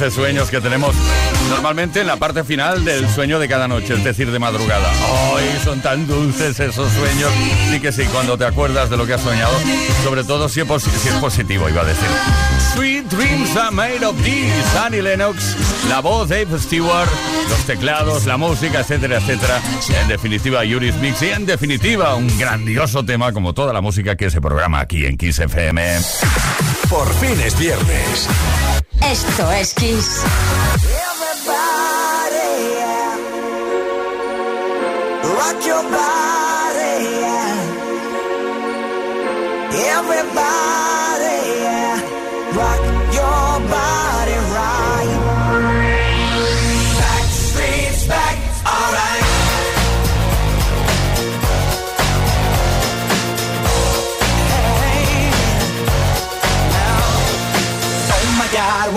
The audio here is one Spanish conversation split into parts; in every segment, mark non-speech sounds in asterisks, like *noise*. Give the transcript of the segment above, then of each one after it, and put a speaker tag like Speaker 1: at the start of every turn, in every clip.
Speaker 1: 11 sueños que tenemos normalmente en la parte final del sueño de cada noche, es decir, de madrugada. ¡Ay, son tan dulces esos sueños! Sí que sí, cuando te acuerdas de lo que has soñado, sobre todo si es, positivo, iba a decir. Sweet Dreams are made of these, Annie Lennox, la voz de Dave Stewart, los teclados, la música, etcétera, etcétera. En definitiva, Yuri's Mix y en definitiva, un grandioso tema como toda la música que se programa aquí en Kiss FM.
Speaker 2: Por fin es viernes.
Speaker 3: Esto es Kiss.
Speaker 4: Rock your body, yeah. Everybody,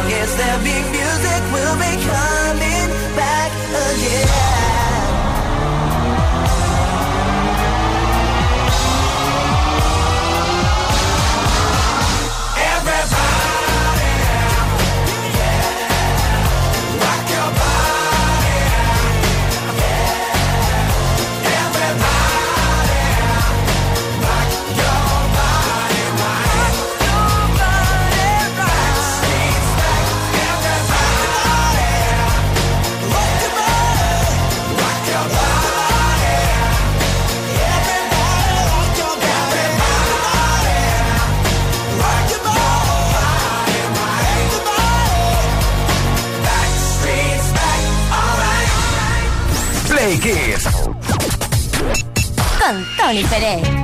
Speaker 4: Long as there be music, we'll be coming
Speaker 2: Play.
Speaker 3: Con Tony Pérez.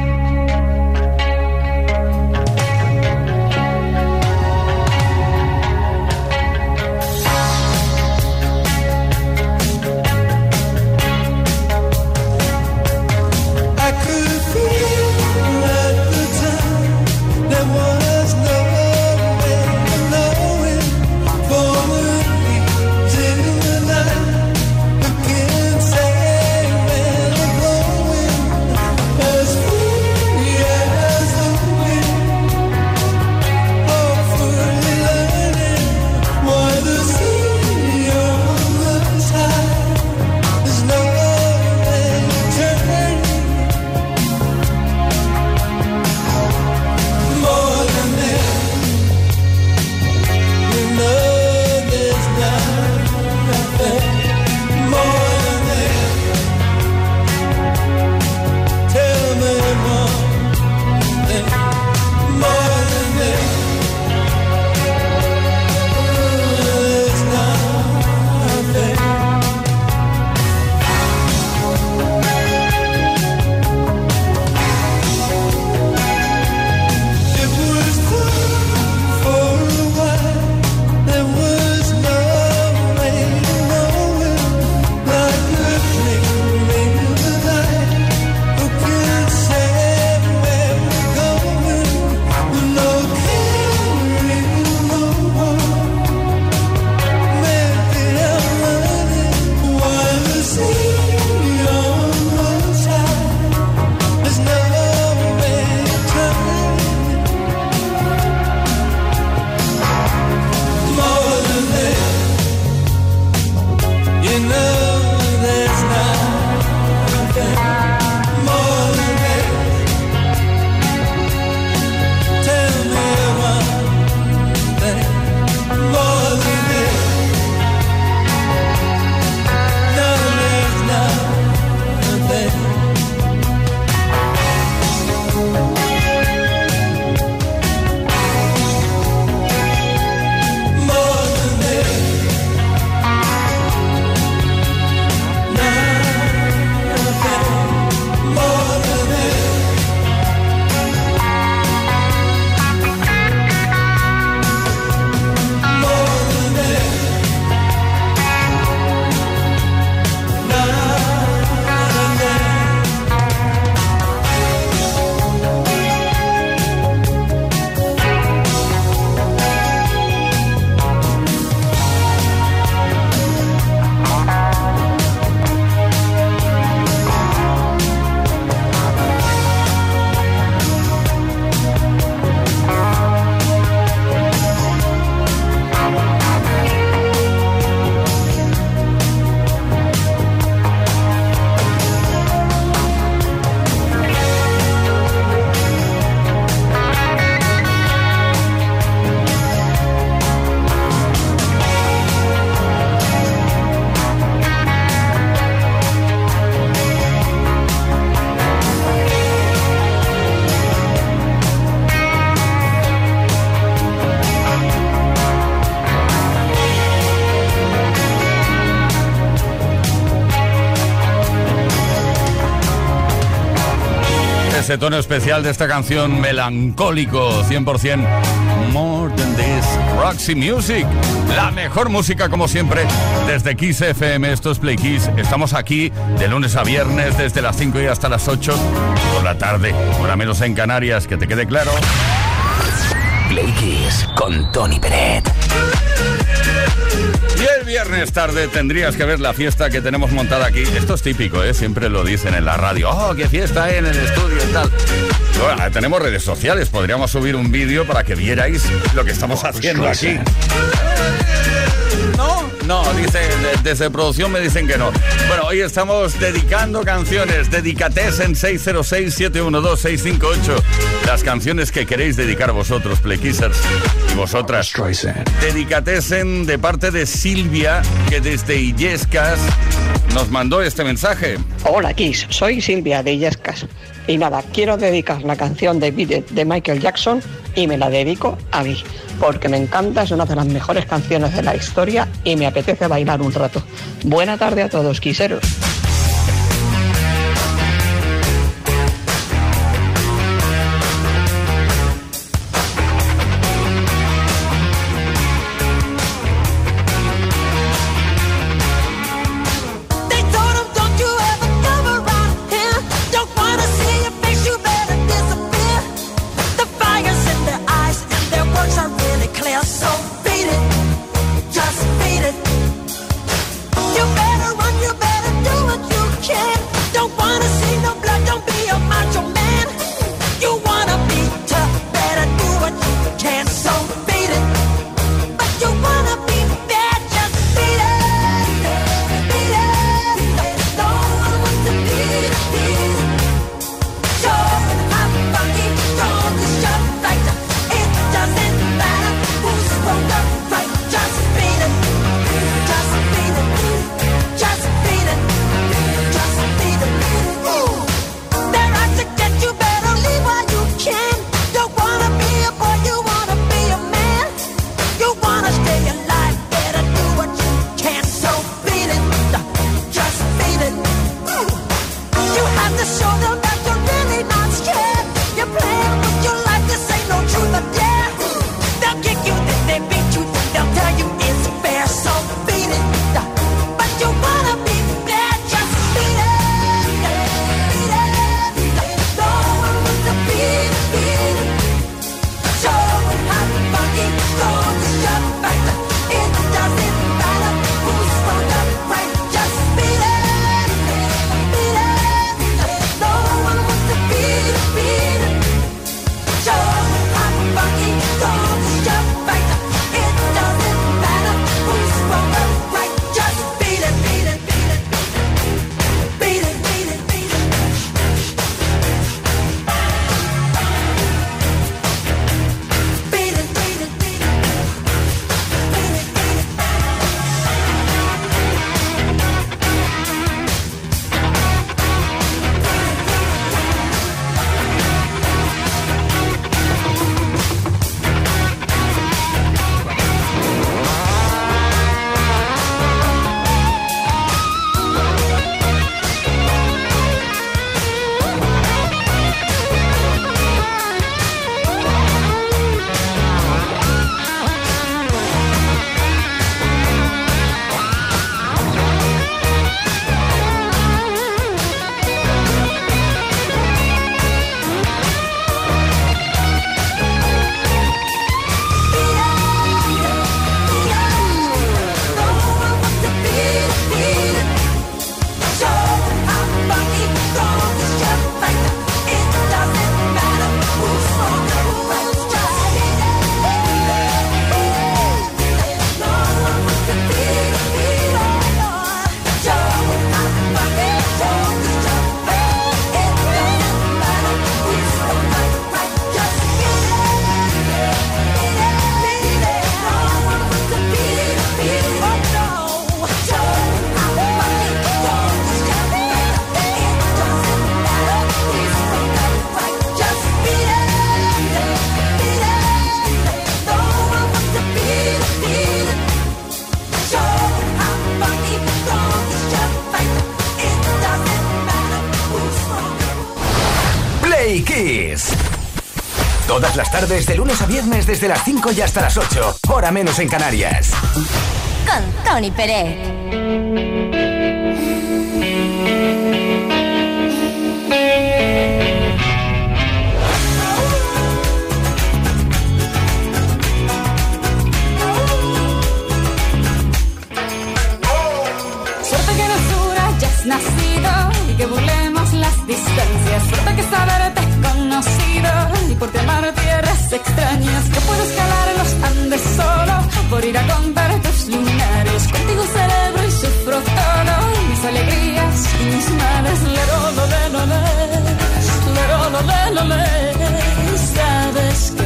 Speaker 1: Ese tono especial de esta canción melancólico 100% More Than This Roxy Music. La mejor música como siempre desde Kiss FM esto es Play Kiss. Estamos aquí de lunes a viernes desde las 5 y hasta las 8 por la tarde hora menos en Canarias que te quede claro.
Speaker 5: Play Kiss con Tony Peret
Speaker 1: y el viernes tarde tendrías que ver la fiesta que tenemos montada aquí. Esto es típico, ¿eh? Siempre lo dicen en la radio. ¡Oh, qué fiesta hay en el estudio y tal! Bueno, tenemos redes sociales. Podríamos subir un vídeo para que vierais lo que estamos haciendo aquí. ¿No? Dice, desde producción me dicen que no. Bueno, hoy estamos dedicando canciones. Dedicates en 606-712-658. Las canciones que queréis dedicar vosotros, Playkissers, y vosotras. Dedicatesen de parte de Silvia, que desde Illescas nos mandó este mensaje.
Speaker 6: Hola Kiss, soy Silvia de Illescas. Y nada, quiero dedicar la canción de Michael Jackson y me la dedico a mí, porque me encanta, es una de las mejores canciones de la historia y me apetece bailar un rato. Buena tarde a todos, quiseros.
Speaker 5: Tardes, de lunes a viernes, desde las 5 y hasta las 8. Hora menos en Canarias.
Speaker 7: Con Tony Pérez.
Speaker 8: Suerte que no dura, ya has nacido y que burlemos las distancias. Suerte que saberte conocido y por ti amar extrañas. Que puedo escalar los Andes solo por ir a contar tus lunares. Contigo cerebro y sufro todo, mis alegrías y mis males. Lero, lo, le, lo, le. Lero, le, lo, le. Sabes que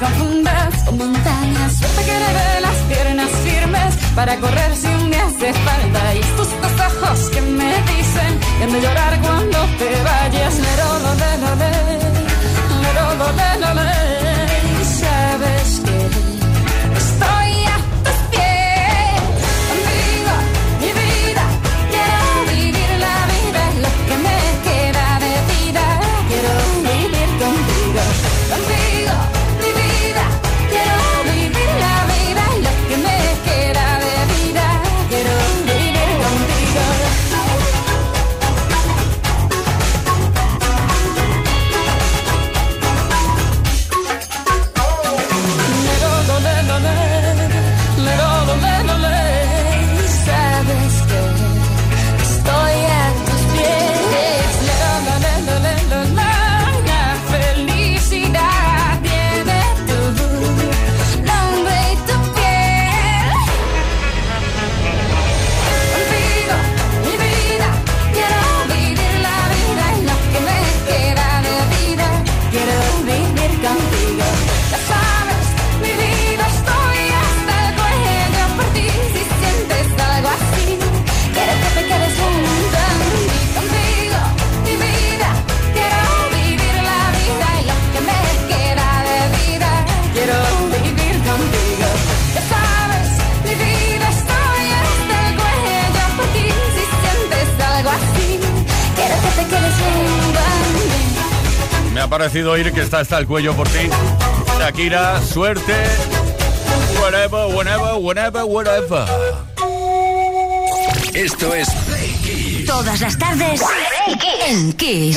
Speaker 8: confundas con montañas. Suerte que heredé las piernas firmes para correr si un día hace falta. Y estos ojos que me dicen que han de llorar cuando te vayas. Lero, lo, le, lo, le. Lero, lo, le, lo, le.
Speaker 1: Parecido oír que está hasta el cuello por ti. Shakira, suerte. Whatever, whenever, whenever, whatever.
Speaker 5: Esto es
Speaker 7: Todas las tardes en Kiss.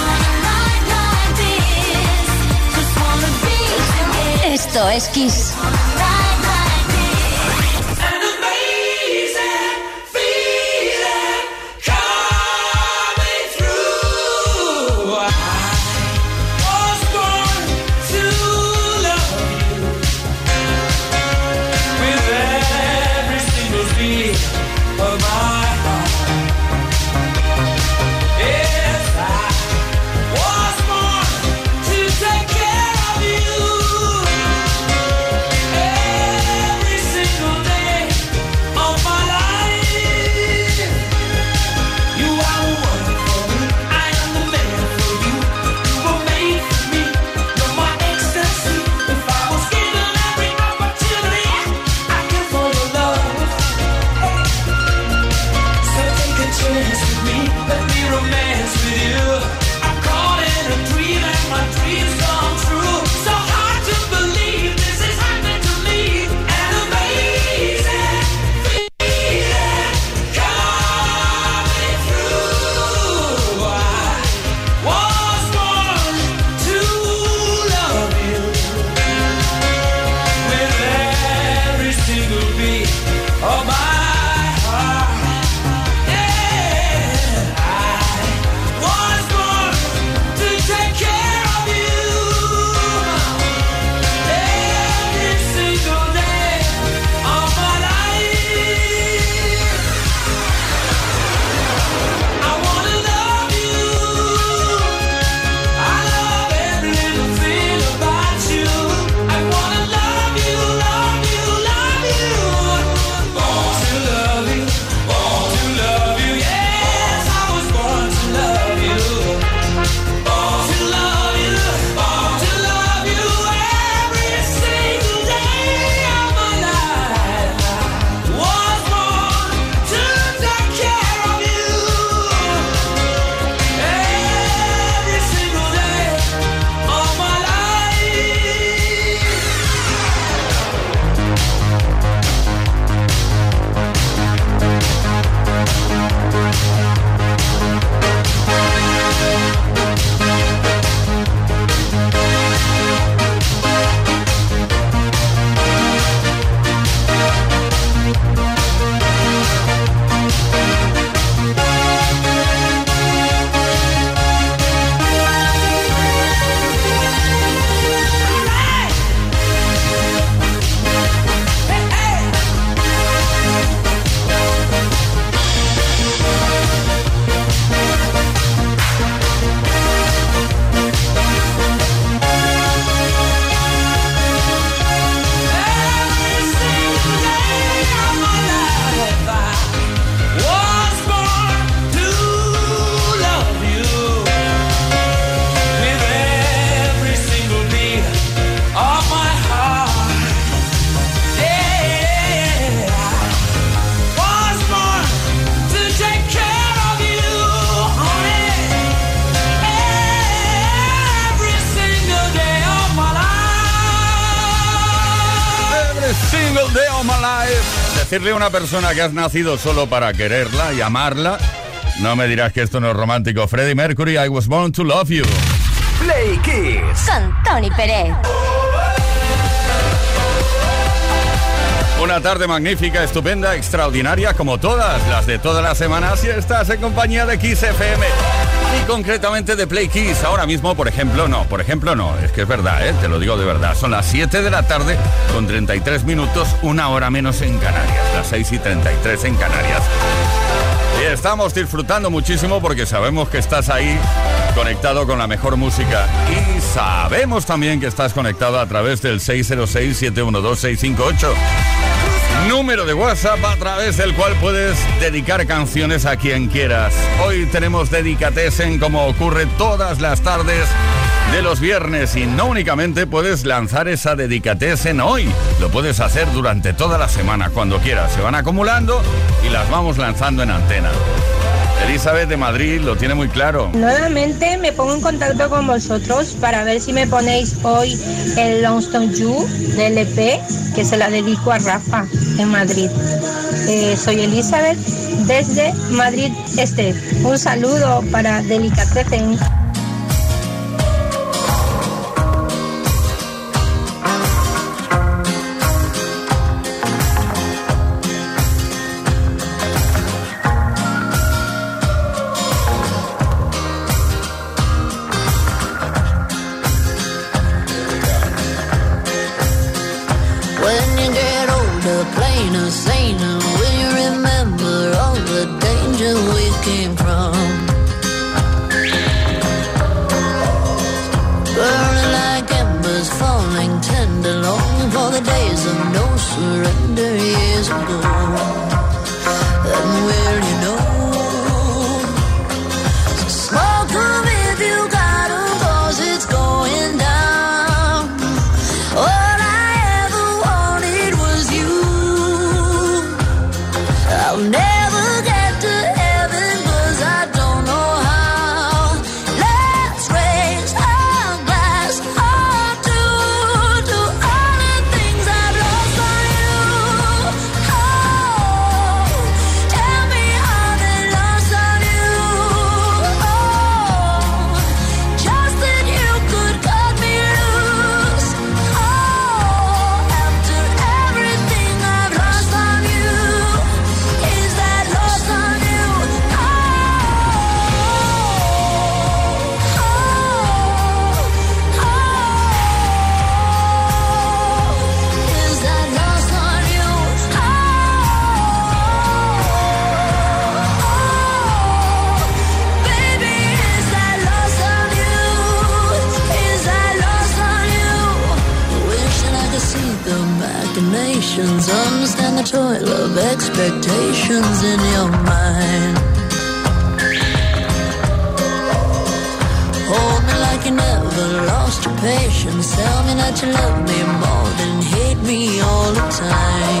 Speaker 7: Esto es Kiss.
Speaker 1: Decirle a una persona que has nacido solo para quererla y amarla, no me dirás que esto no es romántico. Freddie Mercury, I was born to love you.
Speaker 5: Play Kiss.
Speaker 7: Con Tony Pérez.
Speaker 1: Una tarde magnífica, estupenda, extraordinaria, como todas las de todas las semanas, y estás en compañía de Kiss FM. Y concretamente de Play Kiss. Ahora mismo, por ejemplo, no, por ejemplo, no, es que es verdad, ¿eh? te lo digo de verdad. Son las 7 de la tarde con 33 minutos, una hora menos en Canarias, las 6 y 33 en Canarias. Y estamos disfrutando muchísimo porque sabemos que estás ahí conectado con la mejor música y sabemos también que estás conectado a través del 606-712-658 número de WhatsApp a través del cual puedes dedicar canciones a quien quieras. Hoy tenemos Dedicatesen como ocurre todas las tardes de los viernes y no únicamente puedes lanzar esa en hoy, lo puedes hacer durante toda la semana, cuando quieras. Se van acumulando y las vamos lanzando en antena. Elizabeth de Madrid lo tiene muy claro.
Speaker 9: Nuevamente me pongo en contacto con vosotros para ver si me ponéis hoy el Longstone You del EP que se la dedico a Rafa en Madrid. Eh, soy Elizabeth desde Madrid Este. Un saludo para surrender,
Speaker 5: longing for the days of no surrender years ago. And will you know? Delicatessen. con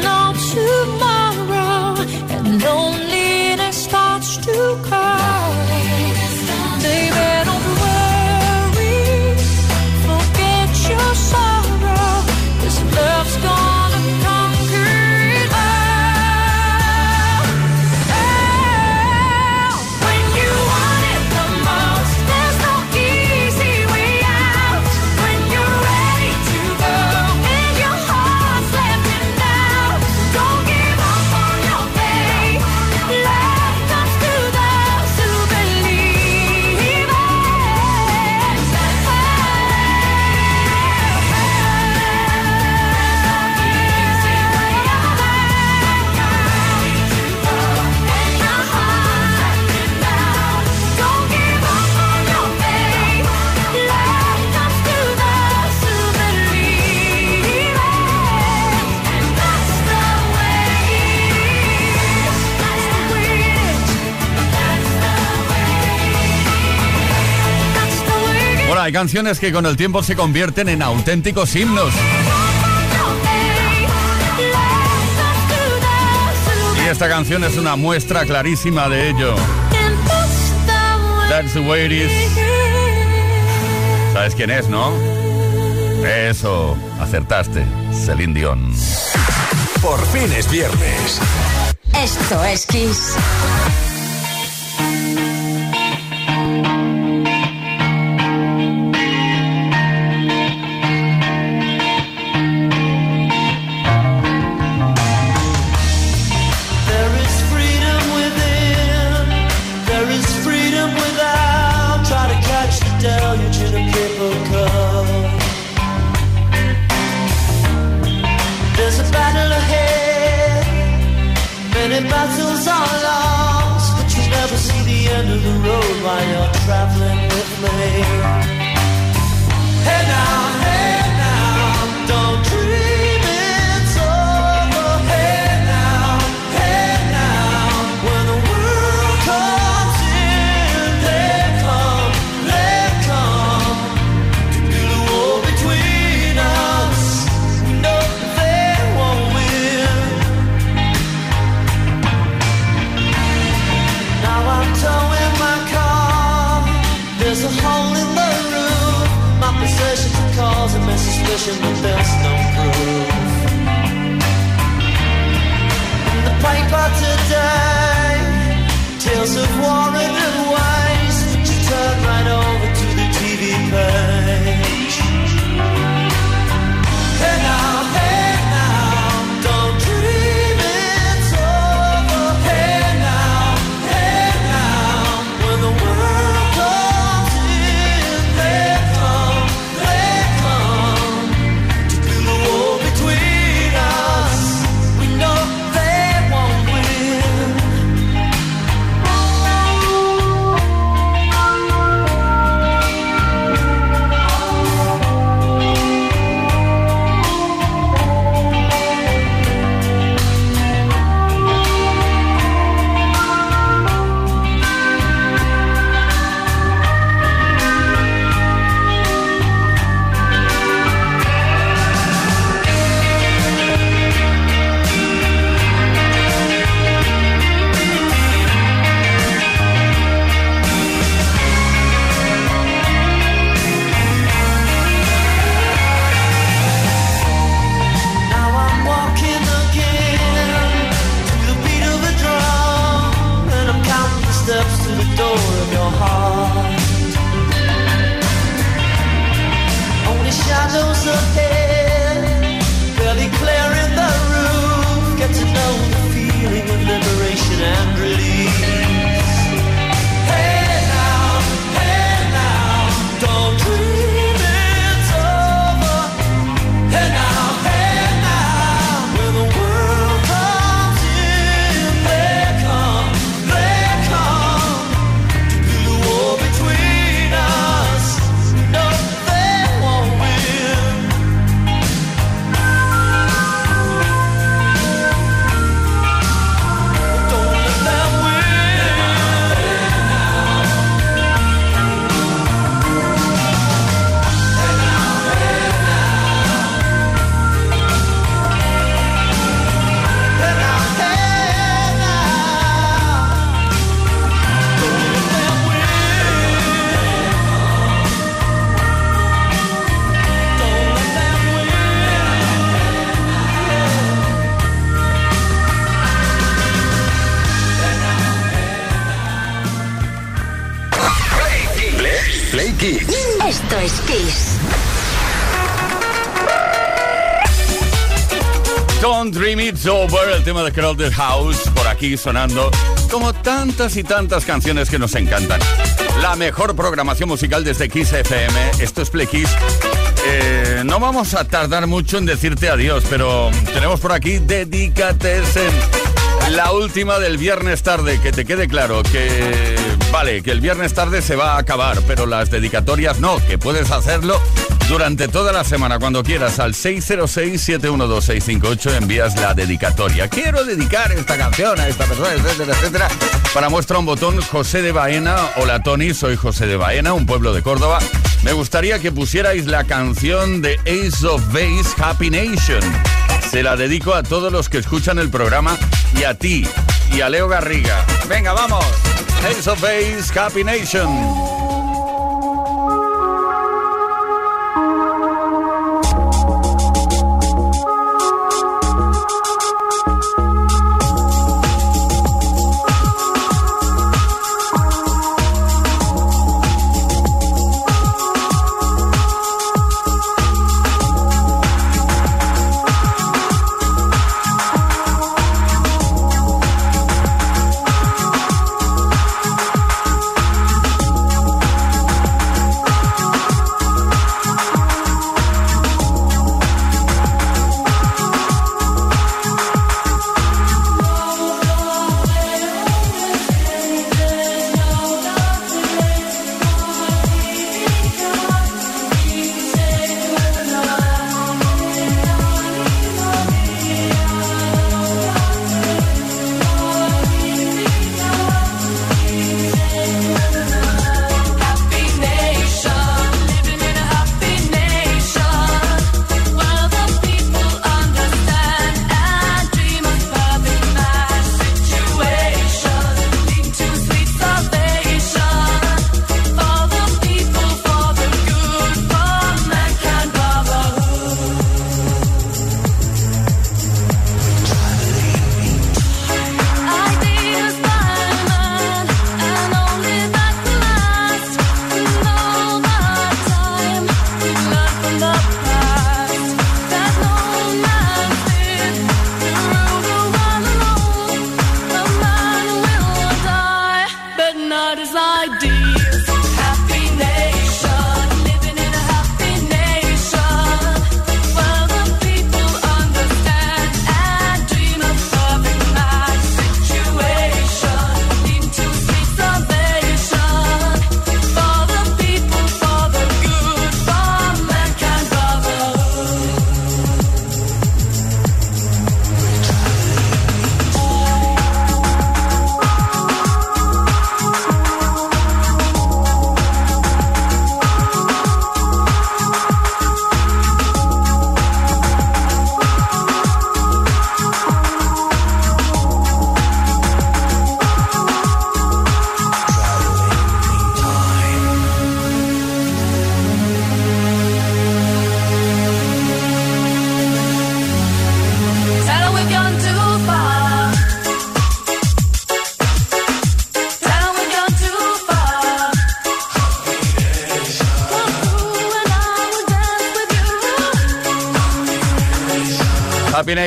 Speaker 5: know too.
Speaker 1: Verdad, hay canciones que con el tiempo se convierten en auténticos himnos. Y esta canción es una muestra clarísima de ello. That's the way it is. ¿Sabes quién es, no? Eso, acertaste, Celine Dion.
Speaker 2: Por fin es viernes.
Speaker 3: Esto es Kiss.
Speaker 10: It's Over,
Speaker 1: el tema de Crowded House, por aquí sonando, como tantas y tantas canciones que nos encantan. La mejor programación musical desde Kiss FM, esto es Play Kiss. Eh, no vamos a tardar mucho en decirte adiós, pero tenemos por aquí Dedícate la última del viernes tarde, que te quede claro que Vale, que el viernes tarde se va a acabar, pero las dedicatorias no, que puedes hacerlo durante toda la semana, cuando quieras, al 606-712-658 envías la dedicatoria. Quiero dedicar esta canción a esta persona, etcétera, etcétera. Para muestra un botón José de Baena. Hola Tony, soy José de Baena, un pueblo de Córdoba. Me gustaría que pusierais la canción de Ace of Base, Happy Nation. Se la dedico a todos los que escuchan el programa y a ti y a Leo Garriga. Venga, vamos. Ace of Base, Happy Nation.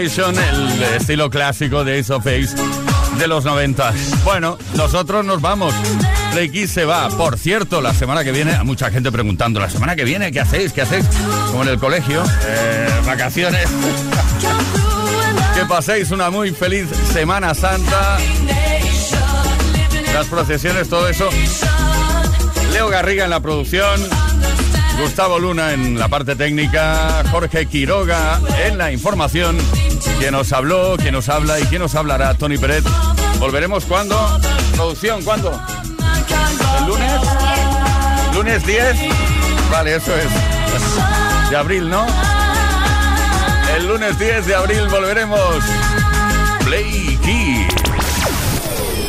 Speaker 1: El estilo clásico de Ace of Face de los 90. Bueno, nosotros nos vamos. Play se va. Por cierto, la semana que viene, a mucha gente preguntando, ¿la semana que viene qué hacéis? ¿Qué hacéis? Como en el colegio, eh, vacaciones. *laughs* que paséis una muy feliz Semana Santa. Las procesiones, todo eso. Leo Garriga en la producción. Gustavo Luna en la parte técnica, Jorge Quiroga en la información. Quien nos habló, quien nos habla y quien nos hablará, Tony Pérez. Volveremos cuando? Producción, ¿cuándo? ¿El lunes? ¿Lunes 10? Vale, eso es. De abril, ¿no? El lunes 10 de abril volveremos. Play Kiss.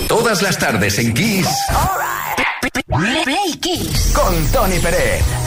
Speaker 11: Todas las tardes en Kiss.
Speaker 12: Play Kiss.
Speaker 11: Con Tony Pérez.